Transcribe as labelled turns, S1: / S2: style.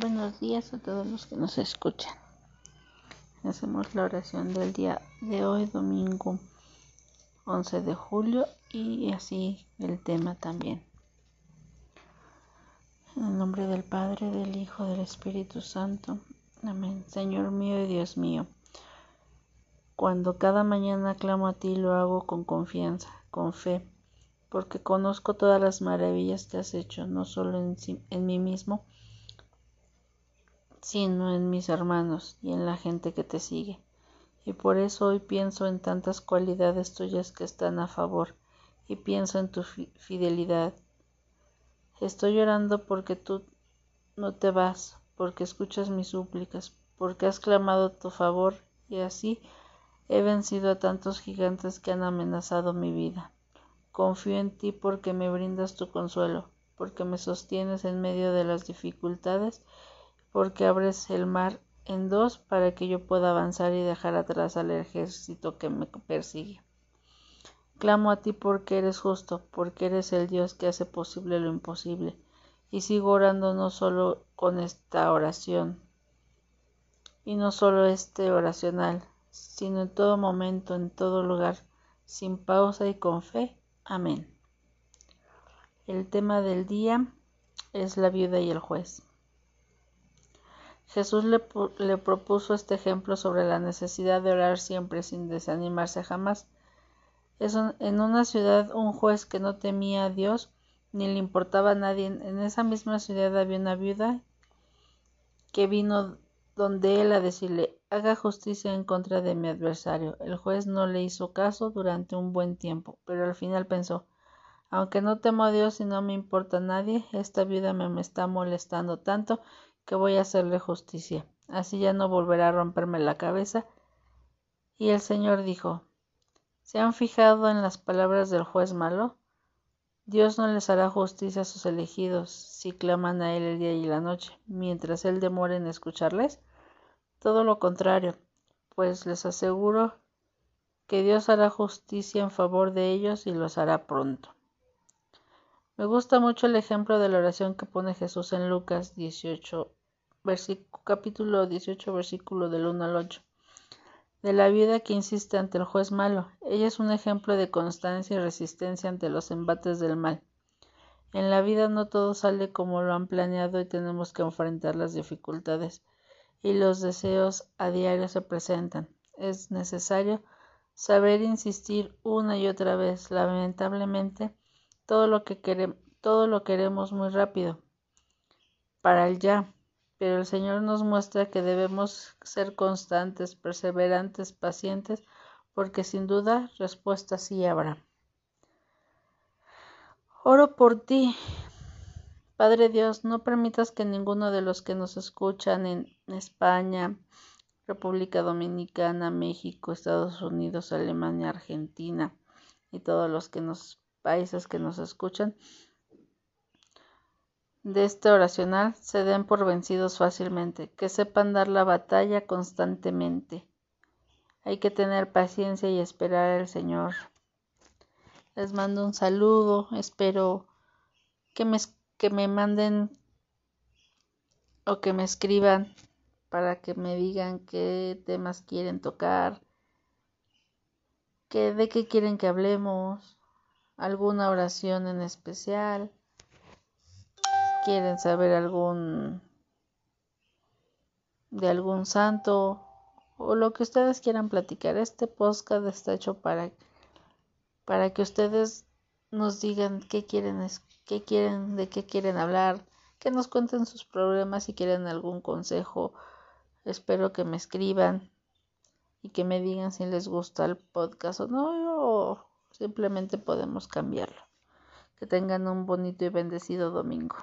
S1: Buenos días a todos los que nos escuchan. Hacemos la oración del día de hoy, domingo 11 de julio, y así el tema también. En el nombre del Padre, del Hijo, del Espíritu Santo. Amén. Señor mío y Dios mío, cuando cada mañana clamo a ti, lo hago con confianza, con fe, porque conozco todas las maravillas que has hecho, no solo en, en mí mismo, sino en mis hermanos y en la gente que te sigue. Y por eso hoy pienso en tantas cualidades tuyas que están a favor, y pienso en tu fidelidad. Estoy llorando porque tú no te vas, porque escuchas mis súplicas, porque has clamado tu favor, y así he vencido a tantos gigantes que han amenazado mi vida. Confío en ti porque me brindas tu consuelo, porque me sostienes en medio de las dificultades porque abres el mar en dos para que yo pueda avanzar y dejar atrás al ejército que me persigue. Clamo a ti porque eres justo, porque eres el Dios que hace posible lo imposible, y sigo orando no solo con esta oración, y no solo este oracional, sino en todo momento, en todo lugar, sin pausa y con fe. Amén. El tema del día es la viuda y el juez. Jesús le, propuso este ejemplo sobre la necesidad de orar siempre sin desanimarse jamás. en una ciudad un juez que no temía a Dios ni le importaba a nadie. En esa misma ciudad había una viuda que vino donde él a decirle haga justicia en contra de mi adversario. El juez no le hizo caso durante un buen tiempo, pero al final pensó aunque no temo a Dios y no me importa a nadie, esta viuda me está molestando tanto que voy a hacerle justicia. Así ya no volverá a romperme la cabeza. Y el Señor dijo, ¿se han fijado en las palabras del juez malo? Dios no les hará justicia a sus elegidos si claman a Él el día y la noche, mientras Él demore en escucharles. Todo lo contrario, pues les aseguro que Dios hará justicia en favor de ellos y los hará pronto. Me gusta mucho el ejemplo de la oración que pone Jesús en Lucas 18, capítulo 18, versículo del 1 al 8. De la viuda que insiste ante el juez malo. Ella es un ejemplo de constancia y resistencia ante los embates del mal. En la vida no todo sale como lo han planeado y tenemos que enfrentar las dificultades y los deseos a diario se presentan. Es necesario saber insistir una y otra vez. Lamentablemente, todo lo que todo lo queremos muy rápido. Para el ya pero el Señor nos muestra que debemos ser constantes, perseverantes, pacientes, porque sin duda respuesta sí habrá. Oro por ti, Padre Dios, no permitas que ninguno de los que nos escuchan en España, República Dominicana, México, Estados Unidos, Alemania, Argentina y todos los que países que nos escuchan de este oracional se den por vencidos fácilmente, que sepan dar la batalla constantemente. Hay que tener paciencia y esperar al Señor. Les mando un saludo, espero que me, que me manden o que me escriban para que me digan qué temas quieren tocar, que, de qué quieren que hablemos, alguna oración en especial quieren saber algún de algún santo o lo que ustedes quieran platicar. Este podcast está hecho para, para que ustedes nos digan qué quieren, qué quieren, de qué quieren hablar, que nos cuenten sus problemas si quieren algún consejo. Espero que me escriban y que me digan si les gusta el podcast o no, o simplemente podemos cambiarlo. Que tengan un bonito y bendecido domingo.